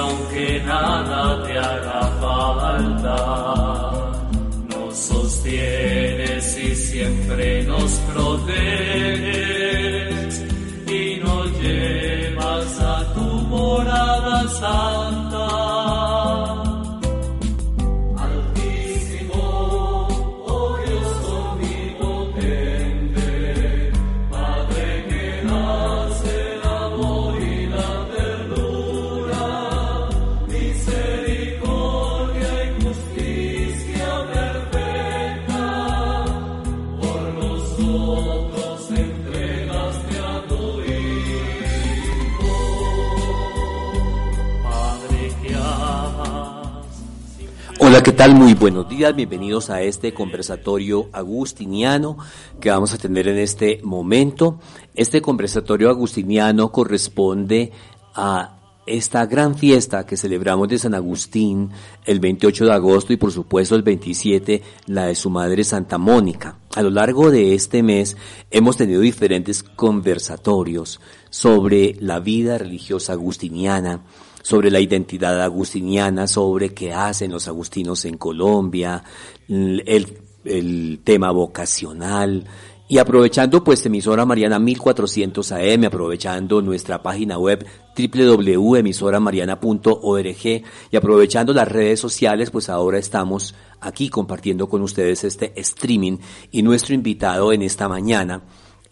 aunque nada te haga falta. Nos sostienes y siempre nos proteges Hola, ¿qué tal? Muy buenos días, bienvenidos a este conversatorio agustiniano que vamos a tener en este momento. Este conversatorio agustiniano corresponde a esta gran fiesta que celebramos de San Agustín el 28 de agosto y por supuesto el 27 la de su madre Santa Mónica. A lo largo de este mes hemos tenido diferentes conversatorios sobre la vida religiosa agustiniana, sobre la identidad agustiniana, sobre qué hacen los agustinos en Colombia, el, el tema vocacional, y aprovechando pues emisora Mariana 1400 AM, aprovechando nuestra página web www.emisoramariana.org y aprovechando las redes sociales, pues ahora estamos aquí compartiendo con ustedes este streaming. Y nuestro invitado en esta mañana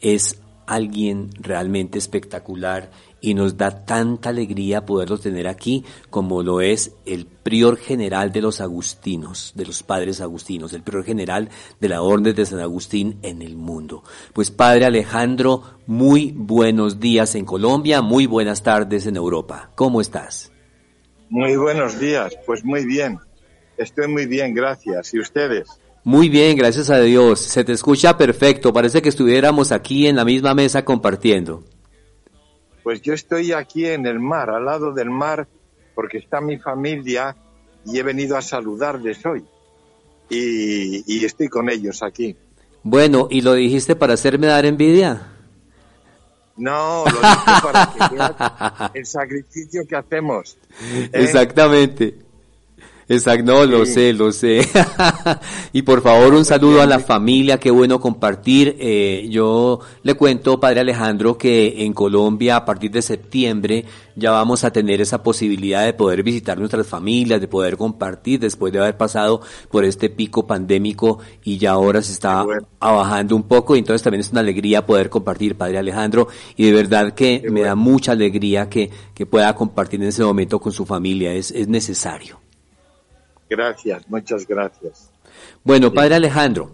es alguien realmente espectacular y nos da tanta alegría poderlo tener aquí como lo es el prior general de los agustinos, de los padres agustinos, el prior general de la Orden de San Agustín en el mundo. Pues Padre Alejandro, muy buenos días en Colombia, muy buenas tardes en Europa. ¿Cómo estás? Muy buenos días, pues muy bien. Estoy muy bien, gracias. ¿Y ustedes? Muy bien, gracias a Dios. Se te escucha perfecto. Parece que estuviéramos aquí en la misma mesa compartiendo. Pues yo estoy aquí en el mar, al lado del mar, porque está mi familia y he venido a saludarles hoy. Y, estoy con ellos aquí. Bueno, ¿y lo dijiste para hacerme dar envidia? No, lo dije para que veas el sacrificio que hacemos. ¿eh? Exactamente. Exacto, no, lo sé, lo sé. y por favor, un saludo a la familia, qué bueno compartir. Eh, yo le cuento, Padre Alejandro, que en Colombia a partir de septiembre ya vamos a tener esa posibilidad de poder visitar nuestras familias, de poder compartir después de haber pasado por este pico pandémico y ya ahora se está bajando un poco. Y entonces también es una alegría poder compartir, Padre Alejandro, y de verdad que me da mucha alegría que, que pueda compartir en ese momento con su familia, es, es necesario. Gracias, muchas gracias. Bueno, Padre Alejandro,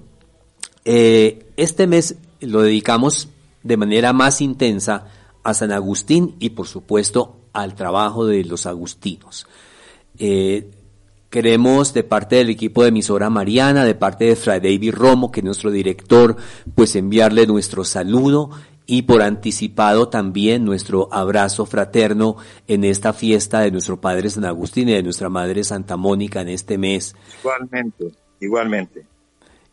eh, este mes lo dedicamos de manera más intensa a San Agustín y por supuesto al trabajo de los agustinos. Eh, queremos de parte del equipo de emisora Mariana, de parte de Fray David Romo, que es nuestro director, pues enviarle nuestro saludo y por anticipado también nuestro abrazo fraterno en esta fiesta de nuestro Padre San Agustín y de nuestra Madre Santa Mónica en este mes. Igualmente, igualmente.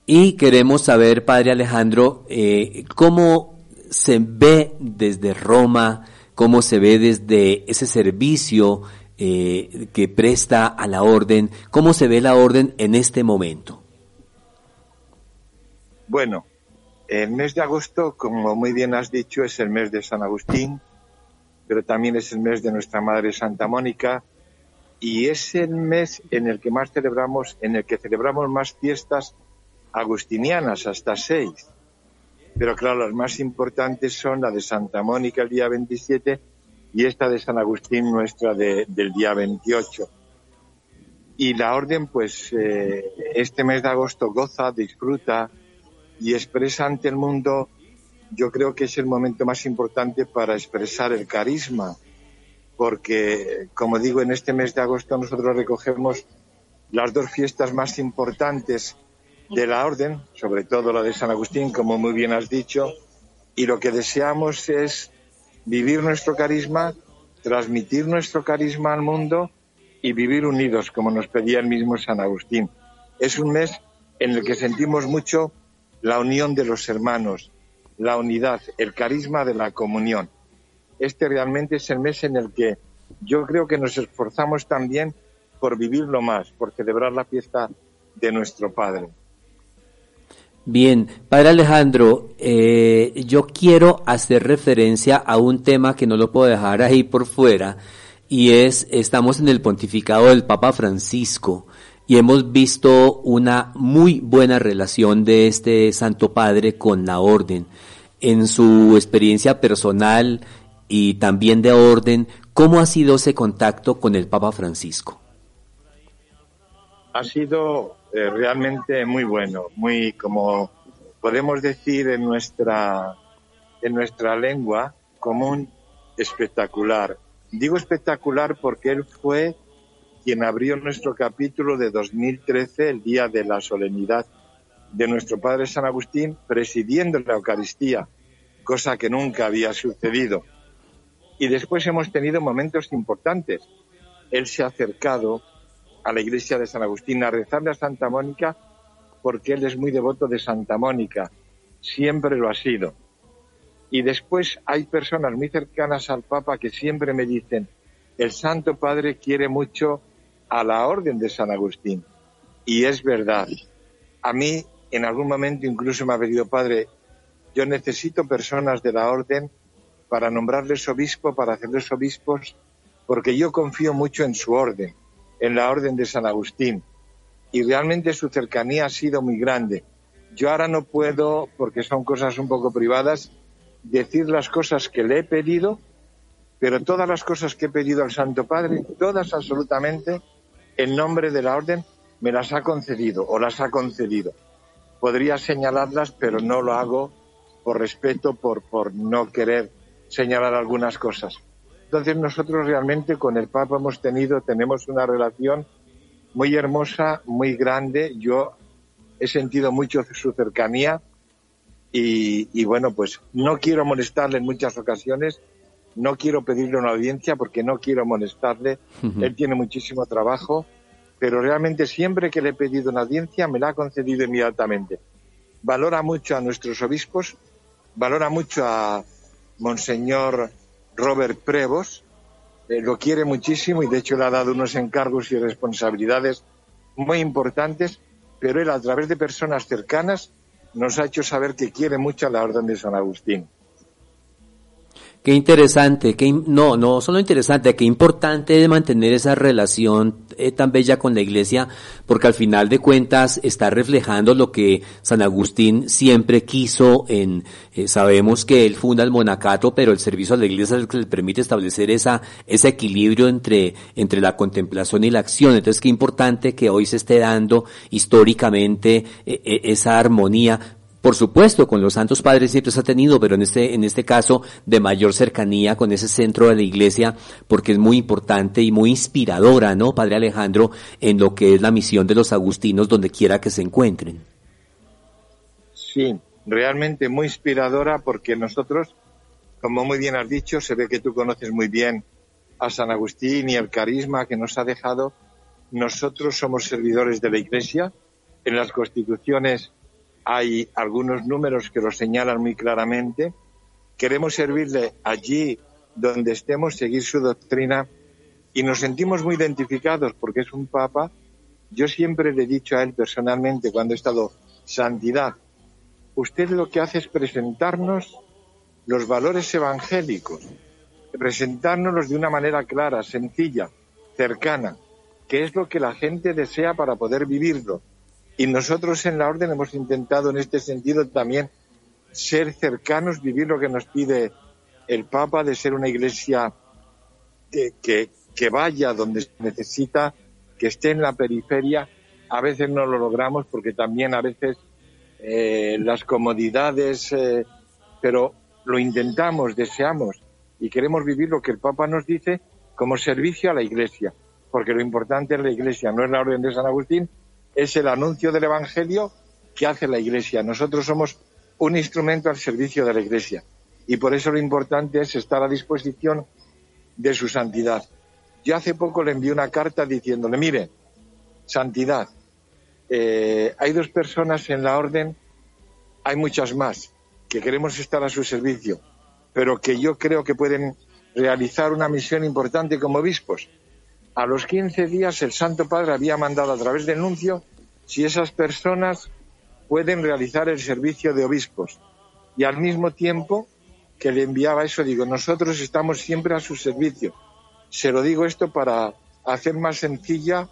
Y queremos saber, Padre Alejandro, eh, cómo se ve desde Roma, cómo se ve desde ese servicio eh, que presta a la orden, cómo se ve la orden en este momento. Bueno, el mes de agosto, como muy bien has dicho, es el mes de San Agustín, pero también es el mes de nuestra Madre Santa Mónica y es el mes en el que más celebramos, en el que celebramos más fiestas agustinianas, hasta seis. Pero claro, las más importantes son la de Santa Mónica el día 27 y esta de San Agustín nuestra del día 28. Y la orden, pues, eh, este mes de agosto goza, disfruta, y expresa ante el mundo, yo creo que es el momento más importante para expresar el carisma, porque, como digo, en este mes de agosto nosotros recogemos las dos fiestas más importantes de la orden, sobre todo la de San Agustín, como muy bien has dicho, y lo que deseamos es vivir nuestro carisma, transmitir nuestro carisma al mundo y vivir unidos, como nos pedía el mismo San Agustín. Es un mes en el que sentimos mucho la unión de los hermanos, la unidad, el carisma de la comunión. Este realmente es el mes en el que yo creo que nos esforzamos también por vivirlo más, por celebrar la fiesta de nuestro Padre. Bien, Padre Alejandro, eh, yo quiero hacer referencia a un tema que no lo puedo dejar ahí por fuera, y es, estamos en el pontificado del Papa Francisco, y hemos visto una muy buena relación de este Santo Padre con la orden. En su experiencia personal y también de orden, ¿cómo ha sido ese contacto con el Papa Francisco? Ha sido eh, realmente muy bueno, muy como podemos decir en nuestra en nuestra lengua común espectacular. Digo espectacular porque él fue quien abrió nuestro capítulo de 2013, el día de la solemnidad de nuestro Padre San Agustín, presidiendo la Eucaristía, cosa que nunca había sucedido. Y después hemos tenido momentos importantes. Él se ha acercado a la iglesia de San Agustín a rezarle a Santa Mónica porque él es muy devoto de Santa Mónica, siempre lo ha sido. Y después hay personas muy cercanas al Papa que siempre me dicen, el Santo Padre quiere mucho a la orden de San Agustín. Y es verdad. A mí en algún momento incluso me ha pedido, Padre, yo necesito personas de la orden para nombrarles obispo, para hacerles obispos, porque yo confío mucho en su orden en la Orden de San Agustín y realmente su cercanía ha sido muy grande. Yo ahora no puedo, porque son cosas un poco privadas, decir las cosas que le he pedido, pero todas las cosas que he pedido al Santo Padre, todas absolutamente, en nombre de la Orden, me las ha concedido o las ha concedido. Podría señalarlas, pero no lo hago por respeto, por, por no querer señalar algunas cosas. Entonces nosotros realmente con el Papa hemos tenido, tenemos una relación muy hermosa, muy grande. Yo he sentido mucho su cercanía y, bueno, pues no quiero molestarle en muchas ocasiones, no quiero pedirle una audiencia porque no quiero molestarle. Él tiene muchísimo trabajo, pero realmente siempre que le he pedido una audiencia me la ha concedido inmediatamente. Valora mucho a nuestros obispos, valora mucho a Monseñor Robert Prevos, eh, lo quiere muchísimo y de hecho le ha dado unos encargos y responsabilidades muy importantes, pero él a través de personas cercanas nos ha hecho saber que quiere mucho a la Orden de San Agustín. Qué interesante, qué, no, no solo interesante, qué importante de mantener esa relación eh, tan bella con la iglesia, porque al final de cuentas está reflejando lo que San Agustín siempre quiso en, eh, sabemos que él funda el monacato, pero el servicio a la iglesia es el que le permite establecer esa, ese equilibrio entre, entre la contemplación y la acción. Entonces qué importante que hoy se esté dando históricamente eh, esa armonía, por supuesto, con los santos padres siempre se ha tenido, pero en este, en este caso de mayor cercanía con ese centro de la iglesia, porque es muy importante y muy inspiradora, ¿no, Padre Alejandro, en lo que es la misión de los agustinos donde quiera que se encuentren? Sí, realmente muy inspiradora porque nosotros, como muy bien has dicho, se ve que tú conoces muy bien a San Agustín y el carisma que nos ha dejado. Nosotros somos servidores de la iglesia. En las constituciones hay algunos números que lo señalan muy claramente. Queremos servirle allí donde estemos, seguir su doctrina y nos sentimos muy identificados porque es un papa. Yo siempre le he dicho a él personalmente cuando he estado santidad, usted lo que hace es presentarnos los valores evangélicos, presentárnoslos de una manera clara, sencilla, cercana, que es lo que la gente desea para poder vivirlo y nosotros en la orden hemos intentado en este sentido también ser cercanos, vivir lo que nos pide el Papa, de ser una iglesia que, que, vaya donde se necesita, que esté en la periferia. A veces no lo logramos porque también a veces eh, las comodidades, eh, pero lo intentamos, deseamos y queremos vivir lo que el Papa nos dice como servicio a la iglesia, porque lo importante es la iglesia, no es la orden de San Agustín, es el anuncio del Evangelio que hace la Iglesia. Nosotros somos un instrumento al servicio de la Iglesia y por eso lo importante es estar a disposición de su santidad. Yo hace poco le envié una carta diciéndole, mire, santidad, eh, hay dos personas en la orden, hay muchas más, que queremos estar a su servicio, pero que yo creo que pueden realizar una misión importante como obispos. A los 15 días el Santo Padre había mandado a través del nuncio si esas personas pueden realizar el servicio de obispos. Y al mismo tiempo que le enviaba eso, digo, nosotros estamos siempre a su servicio. Se lo digo esto para hacer más sencilla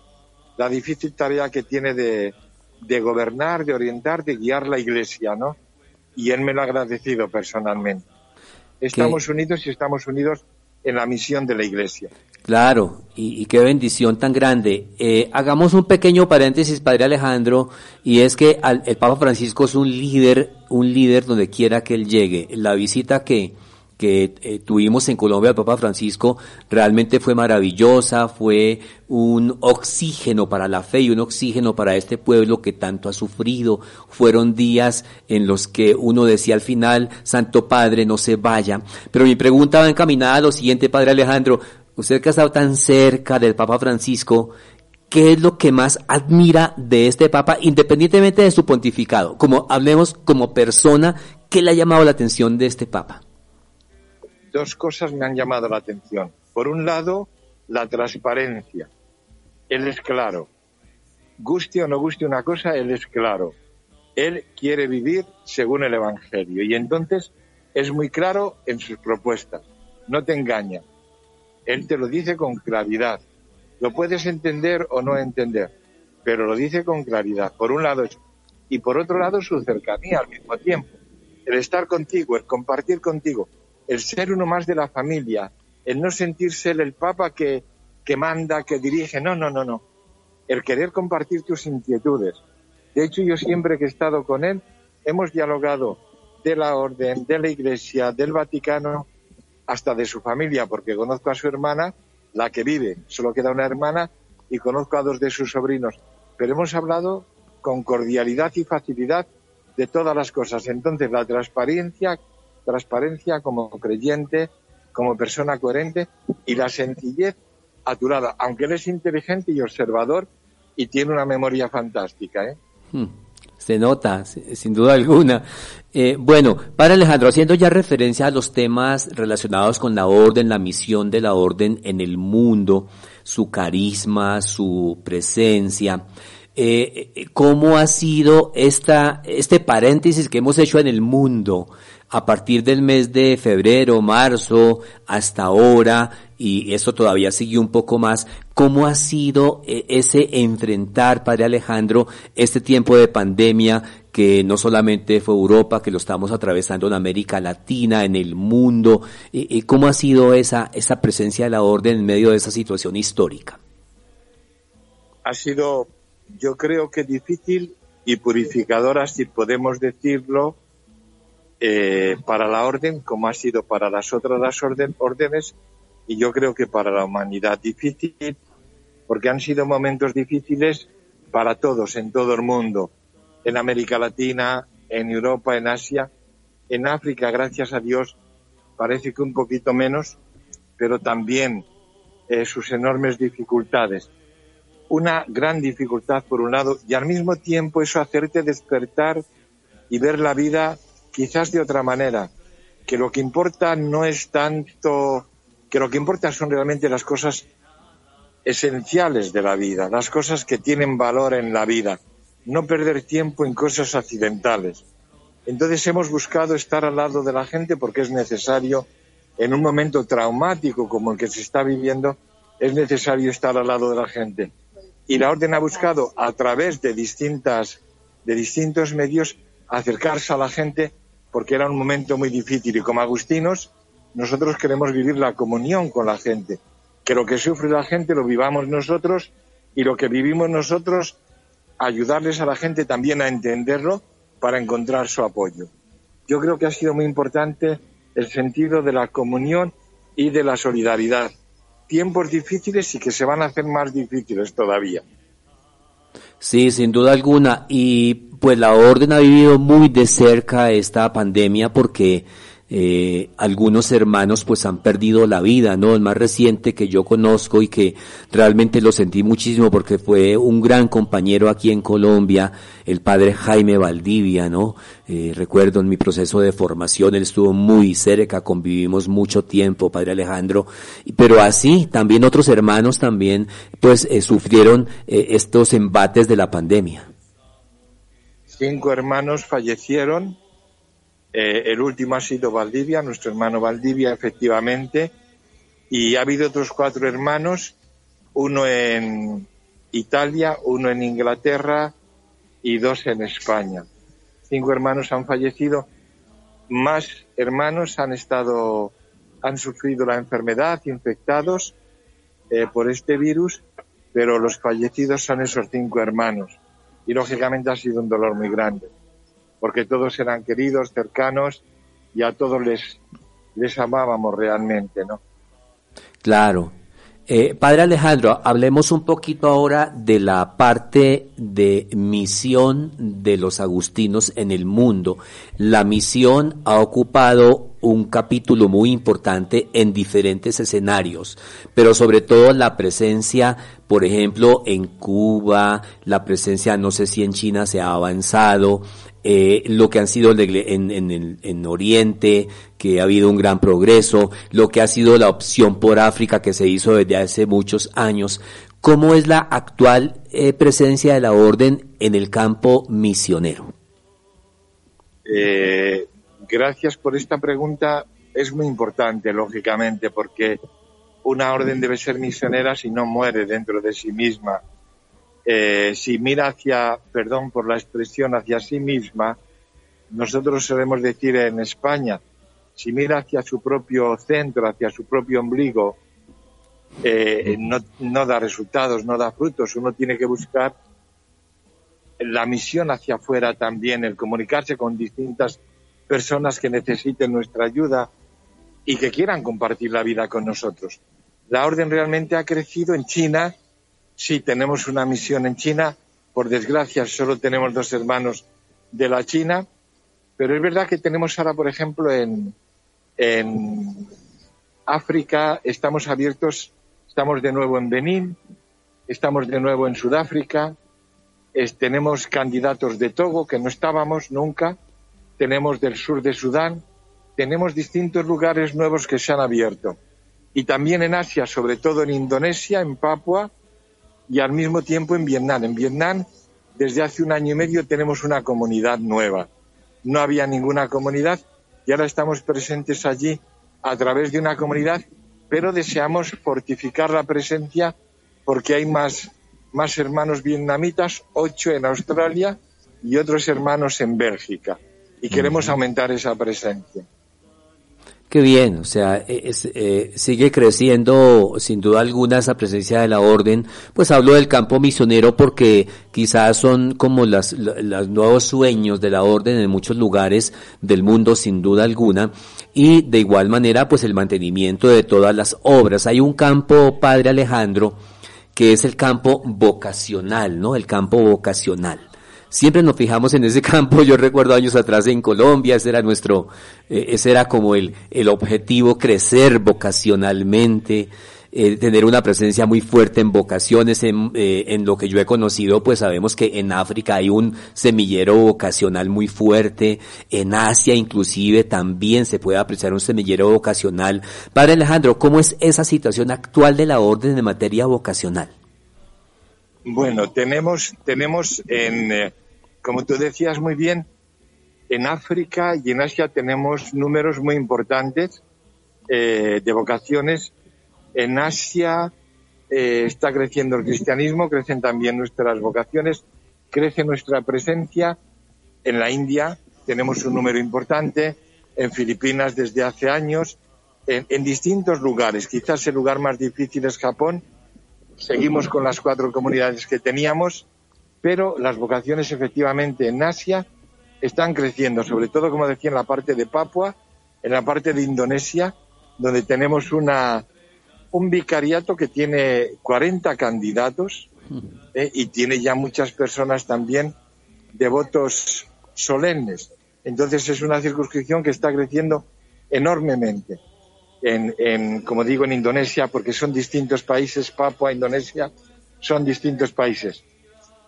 la difícil tarea que tiene de, de gobernar, de orientar, de guiar la Iglesia, ¿no? Y él me lo ha agradecido personalmente. Estamos unidos y estamos unidos en la misión de la Iglesia. Claro, y, qué bendición tan grande. Eh, hagamos un pequeño paréntesis, Padre Alejandro, y es que el Papa Francisco es un líder, un líder donde quiera que él llegue. La visita que, que eh, tuvimos en Colombia al Papa Francisco realmente fue maravillosa, fue un oxígeno para la fe y un oxígeno para este pueblo que tanto ha sufrido. Fueron días en los que uno decía al final, Santo Padre, no se vaya. Pero mi pregunta va encaminada a lo siguiente, Padre Alejandro. Usted que ha estado tan cerca del Papa Francisco, ¿qué es lo que más admira de este Papa, independientemente de su pontificado? Como hablemos como persona, ¿qué le ha llamado la atención de este Papa? dos cosas me han llamado la atención. Por un lado, la transparencia. Él es claro. Guste o no guste una cosa, él es claro. Él quiere vivir según el Evangelio y entonces es muy claro en sus propuestas. No te engaña. Él te lo dice con claridad. Lo puedes entender o no entender, pero lo dice con claridad. Por un lado, y por otro lado, su cercanía al mismo tiempo. El estar contigo, el compartir contigo, el ser uno más de la familia, el no sentirse el, papa que, que manda, que dirige, no, no, no, no. El querer compartir tus inquietudes. De hecho, yo siempre que he estado con él, hemos dialogado de la orden, de la iglesia, del Vaticano, hasta de su familia, porque conozco a su hermana, la que vive, solo queda una hermana, y conozco a dos de sus sobrinos. Pero hemos hablado con cordialidad y facilidad de todas las cosas. Entonces, la transparencia transparencia como creyente, como persona coherente y la sencillez a tu lado, aunque él es inteligente y observador y tiene una memoria fantástica. ¿eh? Hmm, se nota, sin duda alguna. Eh, bueno, para Alejandro, haciendo ya referencia a los temas relacionados con la orden, la misión de la orden en el mundo, su carisma, su presencia, eh, eh ¿cómo ha sido esta, este paréntesis que hemos hecho en el mundo? A partir del mes de febrero, marzo, hasta ahora, y eso todavía sigue un poco más, ¿cómo ha sido eh, ese enfrentar, Padre Alejandro, este tiempo de pandemia que no solamente fue Europa, que lo estamos atravesando en América Latina, en el mundo? ¿Cómo ha sido esa, esa presencia de la orden en medio de esa situación histórica? Ha sido, yo creo que difícil y purificadora, si podemos decirlo, eh, para la orden como ha sido para las otras las órdenes y yo creo que para la humanidad difícil porque han sido momentos difíciles para todos en todo el mundo, en América Latina, en Europa, en Asia, en África, gracias a Dios, parece que un poquito menos, pero también eh, sus enormes dificultades. Una gran dificultad por un lado y al mismo tiempo eso hacerte despertar y ver la vida quizás de otra manera, que lo que importa no es tanto, que lo que importa son realmente las cosas esenciales de la vida, las cosas que tienen valor en la vida, no perder tiempo en cosas accidentales. Entonces hemos buscado estar al lado de la gente porque es necesario, en un momento traumático como el que se está viviendo, es necesario estar al lado de la gente. Y la orden ha buscado a través de distintas, de distintos medios acercarse a la gente porque era un momento muy difícil y como agustinos nosotros queremos vivir la comunión con la gente, que lo que sufre la gente lo vivamos nosotros y lo que vivimos nosotros ayudarles a la gente también a entenderlo para encontrar su apoyo. Yo creo que ha sido muy importante el sentido de la comunión y de la solidaridad. Tiempos difíciles y que se van a hacer más difíciles todavía. Sí, sin duda alguna. Y pues la orden ha vivido muy de cerca esta pandemia porque eh, algunos hermanos pues han perdido la vida, ¿no? El más reciente que yo conozco y que realmente lo sentí muchísimo porque fue un gran compañero aquí en Colombia, el padre Jaime Valdivia, ¿no? Eh, recuerdo en mi proceso de formación, él estuvo muy cerca, convivimos mucho tiempo, padre Alejandro, pero así también otros hermanos también pues eh, sufrieron estos embates de la pandemia. Cinco hermanos fallecieron eh, el último ha sido Valdivia, nuestro hermano Valdivia, efectivamente. Y ha habido otros cuatro hermanos, uno en Italia, uno en Inglaterra y dos en España. Cinco hermanos han fallecido. Más hermanos han estado, han sufrido la enfermedad, infectados eh, por este virus, pero los fallecidos son esos cinco hermanos. Y lógicamente ha sido un dolor muy grande porque todos eran queridos, cercanos y a todos les, les amábamos realmente, ¿no? Claro. Eh, padre Alejandro, hablemos un poquito ahora de la parte de misión de los agustinos en el mundo. La misión ha ocupado un capítulo muy importante en diferentes escenarios, pero sobre todo la presencia, por ejemplo, en Cuba, la presencia, no sé si en China se ha avanzado, eh, lo que han sido en, en, en, Oriente, que ha habido un gran progreso, lo que ha sido la opción por África que se hizo desde hace muchos años. ¿Cómo es la actual eh, presencia de la orden en el campo misionero? Eh, gracias por esta pregunta. Es muy importante, lógicamente, porque una orden debe ser misionera si no muere dentro de sí misma eh, si mira hacia, perdón por la expresión, hacia sí misma, nosotros solemos decir en España, si mira hacia su propio centro, hacia su propio ombligo, eh, no, da resultados, no da frutos. Uno tiene que buscar la misión hacia afuera también, el comunicarse con distintas personas que necesiten nuestra ayuda y que quieran compartir la vida con nosotros. La orden realmente ha crecido en China Sí, tenemos una misión en China. Por desgracia, solo tenemos dos hermanos de la China. Pero es verdad que tenemos ahora, por ejemplo, en, África, estamos abiertos, estamos de nuevo en Benín, estamos de nuevo en Sudáfrica, tenemos candidatos de Togo, que no estábamos nunca, tenemos del sur de Sudán, tenemos distintos lugares nuevos que se han abierto. Y también en Asia, sobre todo en Indonesia, en Papua, y al mismo tiempo en Vietnam. En Vietnam, desde hace un año y medio, tenemos una comunidad nueva. No había ninguna comunidad y ahora estamos presentes allí a través de una comunidad, pero deseamos fortificar la presencia porque hay más, más hermanos vietnamitas, ocho en Australia y otros hermanos en Bélgica. Y queremos aumentar esa presencia. Qué bien, o sea, e, eh, sigue creciendo sin duda alguna esa presencia de la orden. Pues hablo del campo misionero porque quizás son como los nuevos sueños de la orden en muchos lugares del mundo sin duda alguna. Y de igual manera, pues el mantenimiento de todas las obras. Hay un campo, Padre Alejandro, que es el campo vocacional, ¿no? El campo vocacional siempre nos fijamos en ese campo. Yo recuerdo años atrás en Colombia, ese era nuestro, eh, ese era como el, el objetivo, crecer vocacionalmente, eh, tener una presencia muy fuerte en vocaciones, en, eh, en lo que yo he conocido, pues sabemos que en África hay un semillero vocacional muy fuerte, en Asia inclusive también se puede apreciar un semillero vocacional. Padre Alejandro, ¿cómo es esa situación actual de la orden de materia vocacional? Bueno, tenemos, tenemos en, eh, como tú decías muy bien, en África y en Asia tenemos números muy importantes eh, de vocaciones. En Asia eh, está creciendo el cristianismo, crecen también nuestras vocaciones, crece nuestra presencia. En la India tenemos un número importante, en Filipinas desde hace años, en distintos lugares. Quizás el lugar más difícil es Japón, seguimos con las cuatro comunidades que teníamos, pero las vocaciones efectivamente en Asia están creciendo, sobre todo, como decía, en la parte de Papua, en la parte de Indonesia, donde tenemos una, un vicariato que tiene 40 candidatos eh, y tiene ya muchas personas también devotos solemnes. Entonces es una circunscripción que está creciendo enormemente. En, en, como digo, en Indonesia, porque son distintos países, Papua, Indonesia, son distintos países.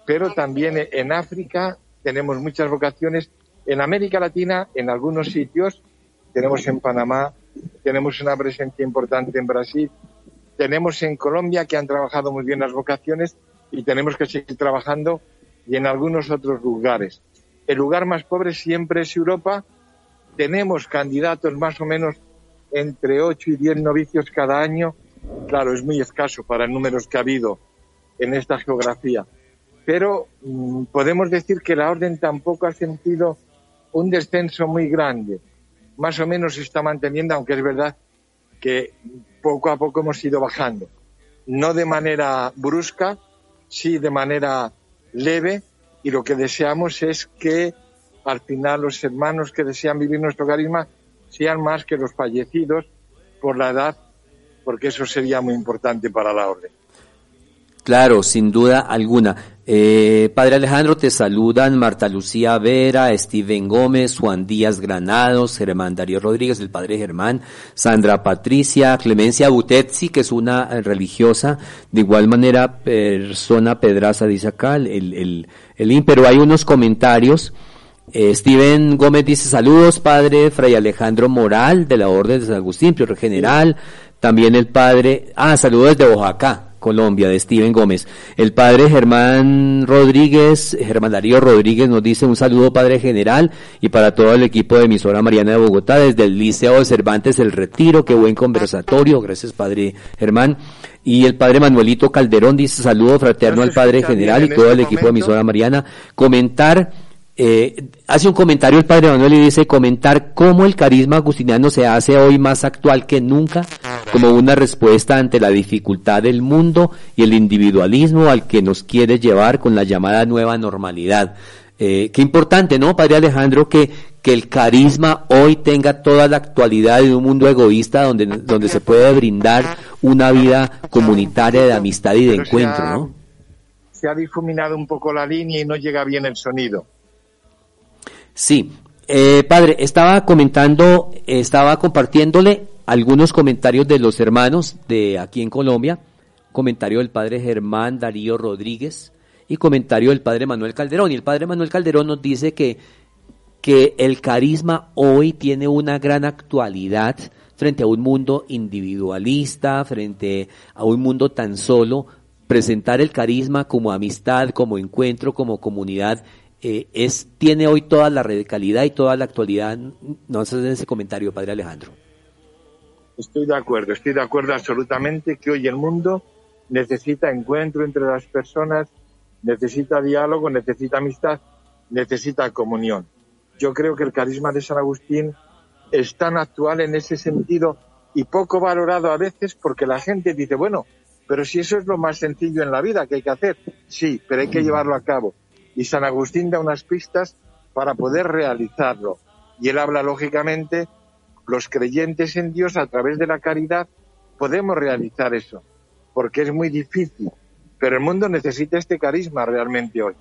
Pero también en África tenemos muchas vocaciones. En América Latina, en algunos sitios, tenemos en Panamá, tenemos una presencia importante en Brasil, tenemos en Colombia que han trabajado muy bien las vocaciones y tenemos que seguir trabajando y en algunos otros lugares. El lugar más pobre siempre es Europa. Tenemos candidatos más o menos entre 8 y 10 novicios cada año. Claro, es muy escaso para números que ha habido en esta geografía. Pero mm, podemos decir que la orden tampoco ha sentido un descenso muy grande. Más o menos se está manteniendo, aunque es verdad que poco a poco hemos ido bajando. No de manera brusca, sí de manera leve, y lo que deseamos es que al final los hermanos que desean vivir nuestro carisma sean más que los fallecidos por la edad, porque eso sería muy importante para la orden. Claro, sin duda alguna. Eh, Padre Alejandro, te saludan Marta Lucía Vera, Steven Gómez, Juan Díaz Granados, Germán Darío Rodríguez, el Padre Germán, Sandra Patricia, Clemencia Butetzi, que es una eh, religiosa, de igual manera persona Pedraza, dice acá, el, el, el, pero hay unos comentarios. Eh, Steven Gómez dice saludos, Padre Fray Alejandro Moral, de la Orden de San Agustín, Prior General, también el Padre, ah, saludos desde Oaxaca, Colombia, de Steven Gómez. El padre Germán Rodríguez, Germán Darío Rodríguez nos dice un saludo padre general y para todo el equipo de emisora Mariana de Bogotá desde el Liceo de Cervantes El Retiro, qué buen conversatorio, gracias padre Germán. Y el padre Manuelito Calderón dice saludo fraterno al padre general y todo el este equipo de emisora Mariana. Comentar eh, hace un comentario el padre Manuel y dice comentar cómo el carisma agustiniano se hace hoy más actual que nunca como una respuesta ante la dificultad del mundo y el individualismo al que nos quiere llevar con la llamada nueva normalidad. Eh, qué importante, ¿no, Padre Alejandro, que, que el carisma hoy tenga toda la actualidad de un mundo egoísta donde, donde se puede brindar una vida comunitaria de amistad y de encuentro, ¿no? Se ha difuminado un poco la línea y no llega bien el sonido. Sí, eh, padre, estaba comentando, estaba compartiéndole algunos comentarios de los hermanos de aquí en Colombia, comentario del padre Germán Darío Rodríguez y comentario del padre Manuel Calderón. Y el padre Manuel Calderón nos dice que, que el carisma hoy tiene una gran actualidad frente a un mundo individualista, frente a un mundo tan solo, presentar el carisma como amistad, como encuentro, como comunidad eh, es, tiene hoy toda la radicalidad y toda la actualidad. No haces ese comentario, Padre Alejandro. Estoy de acuerdo, estoy de acuerdo absolutamente que hoy el mundo necesita encuentro entre las personas, necesita diálogo, necesita amistad, necesita comunión. Yo creo que el carisma de San Agustín es tan actual en ese sentido y poco valorado a veces porque la gente dice, bueno, pero si eso es lo más sencillo en la vida que hay que hacer, sí, pero hay que llevarlo a cabo y San Agustín da unas pistas para poder realizarlo. Y él habla, lógicamente, los creyentes en Dios a través de la caridad podemos realizar eso, porque es muy difícil, pero el mundo necesita este carisma realmente hoy.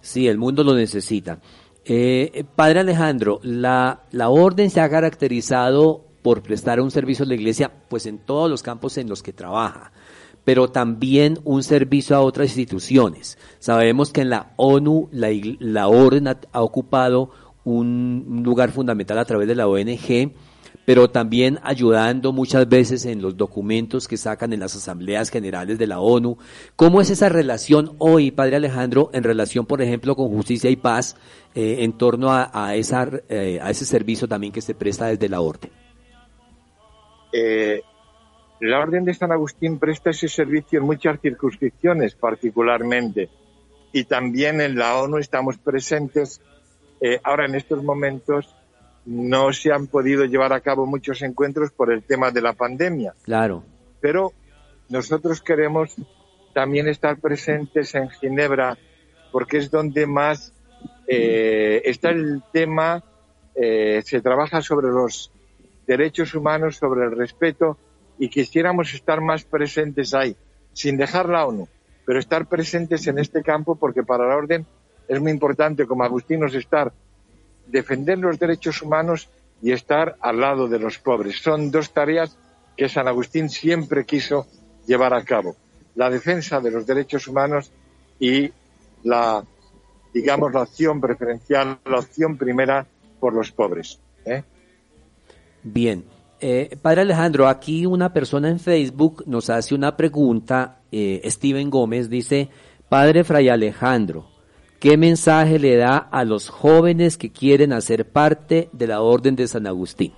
Sí, el mundo lo necesita. Eh, padre Alejandro, la, la orden se ha caracterizado por prestar un servicio a la iglesia, pues en todos los campos en los que trabaja pero también un servicio a otras instituciones. Sabemos que en la ONU la, orden ha, ocupado un lugar fundamental a través de la ONG, pero también ayudando muchas veces en los documentos que sacan en las asambleas generales de la ONU. ¿Cómo es esa relación hoy, Padre Alejandro, en relación, por ejemplo, con justicia y paz, eh, en torno a, esa, eh, a ese servicio también que se presta desde la orden? Eh, la Orden de San Agustín presta ese servicio en muchas circunscripciones, particularmente, y también en la ONU estamos presentes. Eh, ahora, en estos momentos, no se han podido llevar a cabo muchos encuentros por el tema de la pandemia. Claro. Pero nosotros queremos también estar presentes en Ginebra, porque es donde más eh, está el tema, eh, se trabaja sobre los derechos humanos, sobre el respeto y quisiéramos estar más presentes ahí, sin dejar la ONU, pero estar presentes en este campo porque para la orden es muy importante, como agustinos, estar, defender los derechos humanos y estar al lado de los pobres. Son dos tareas que San Agustín siempre quiso llevar a cabo. La defensa de los derechos humanos y la, digamos, la opción preferencial, la opción primera por los pobres. ¿eh? Bien. Eh, padre Alejandro, aquí una persona en Facebook nos hace una pregunta. Eh, Steven Gómez dice, Padre Fray Alejandro, ¿qué mensaje le da a los jóvenes que quieren hacer parte de la Orden de San Agustín?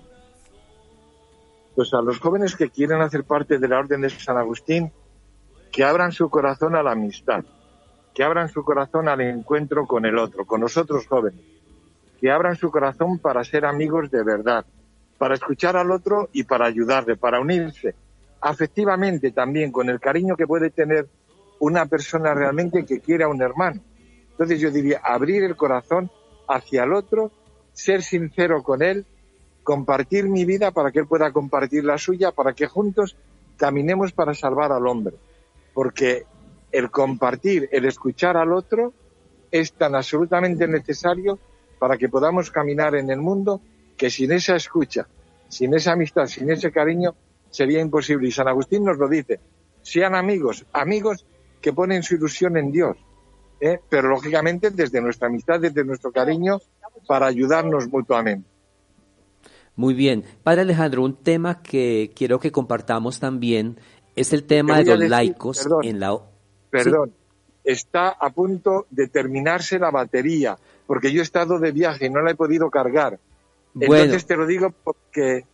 Pues a los jóvenes que quieren hacer parte de la Orden de San Agustín, que abran su corazón a la amistad, que abran su corazón al encuentro con el otro, con nosotros jóvenes, que abran su corazón para ser amigos de verdad, para escuchar al otro y para ayudarle, para unirse afectivamente también con el cariño que puede tener una persona realmente que quiera a un hermano. Entonces yo diría abrir el corazón hacia el otro, ser sincero con él, compartir mi vida para que él pueda compartir la suya, para que juntos caminemos para salvar al hombre. Porque el compartir, el escuchar al otro es tan absolutamente necesario para que podamos caminar en el mundo que sin esa escucha, sin esa amistad, sin ese cariño, sería imposible. Y San Agustín nos lo dice, sean amigos, amigos que ponen su ilusión en Dios, ¿eh? pero lógicamente desde nuestra amistad, desde nuestro cariño, para ayudarnos mutuamente. Muy bien. Padre Alejandro, un tema que quiero que compartamos también es el tema de los laicos en la... Perdón, está a punto de terminarse la batería, porque yo he estado de viaje y no la he podido cargar. Entonces te lo digo porque,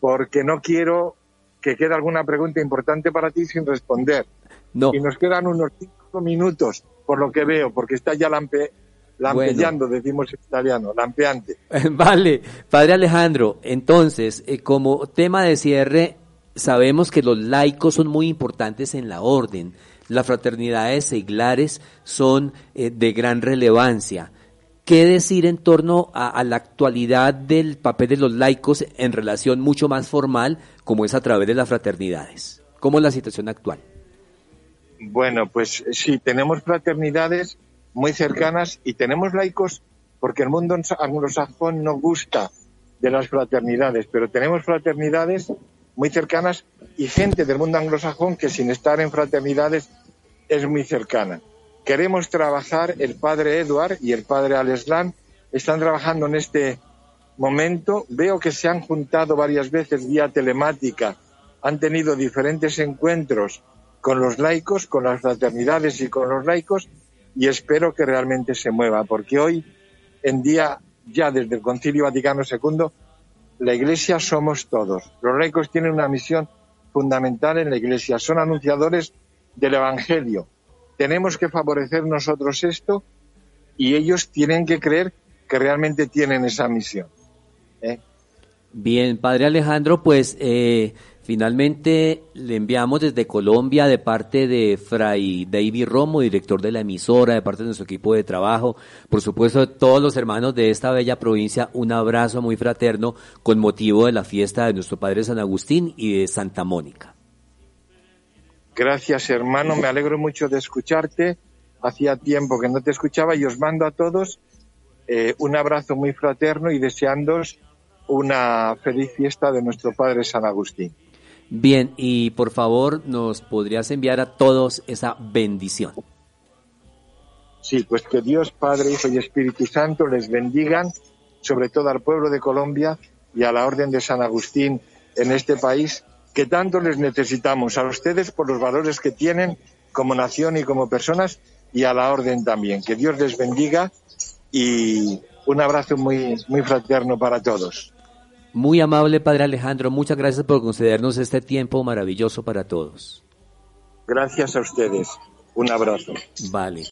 porque no quiero que quede alguna pregunta importante para ti sin responder. No. Y nos quedan unos cinco minutos, por lo que veo, porque está ya lampe, lampeando, decimos en italiano, lampeante. Vale, Padre Alejandro, entonces, eh, como tema de cierre, sabemos que los laicos son muy importantes en la orden. Las fraternidades seglares son eh, de gran relevancia. ¿Qué decir en torno a, la actualidad del papel de los laicos en relación mucho más formal, como es a través de las fraternidades? ¿Cómo es la situación actual? Bueno, pues sí, tenemos fraternidades muy cercanas y tenemos laicos porque el mundo anglosajón no gusta de las fraternidades, pero tenemos fraternidades muy cercanas y gente del mundo anglosajón que sin estar en fraternidades es muy cercana. Queremos trabajar, el padre Edward y el padre Aleslan están trabajando en este momento. Veo que se han juntado varias veces vía telemática, han tenido diferentes encuentros con los laicos, con las fraternidades y con los laicos, y espero que realmente se mueva, porque hoy en día, ya desde el Concilio Vaticano II, la Iglesia somos todos. Los laicos tienen una misión fundamental en la Iglesia, son anunciadores del Evangelio, tenemos que favorecer nosotros esto y ellos tienen que creer que realmente tienen esa misión. ¿eh? Bien, Padre Alejandro, pues eh, finalmente le enviamos desde Colombia de parte de Fray David Romo, director de la emisora, de parte de nuestro equipo de trabajo, por supuesto todos los hermanos de esta bella provincia, un abrazo muy fraterno con motivo de la fiesta de nuestro Padre San Agustín y de Santa Mónica. Gracias, hermano. Me alegro mucho de escucharte. Hacía tiempo que no te escuchaba y os mando a todos eh, un abrazo muy fraterno y deseándos una feliz fiesta de nuestro Padre San Agustín. Bien, y por favor, ¿nos podrías enviar a todos esa bendición? Sí, pues que Dios Padre, Hijo y Espíritu Santo les bendigan, sobre todo al pueblo de Colombia y a la Orden de San Agustín en este país que tanto les necesitamos a ustedes por los valores que tienen como nación y como personas y a la orden también. Que Dios les bendiga y un abrazo muy, muy fraterno para todos. Muy amable Padre Alejandro, muchas gracias por concedernos este tiempo maravilloso para todos. Gracias a ustedes. Un abrazo. Vale.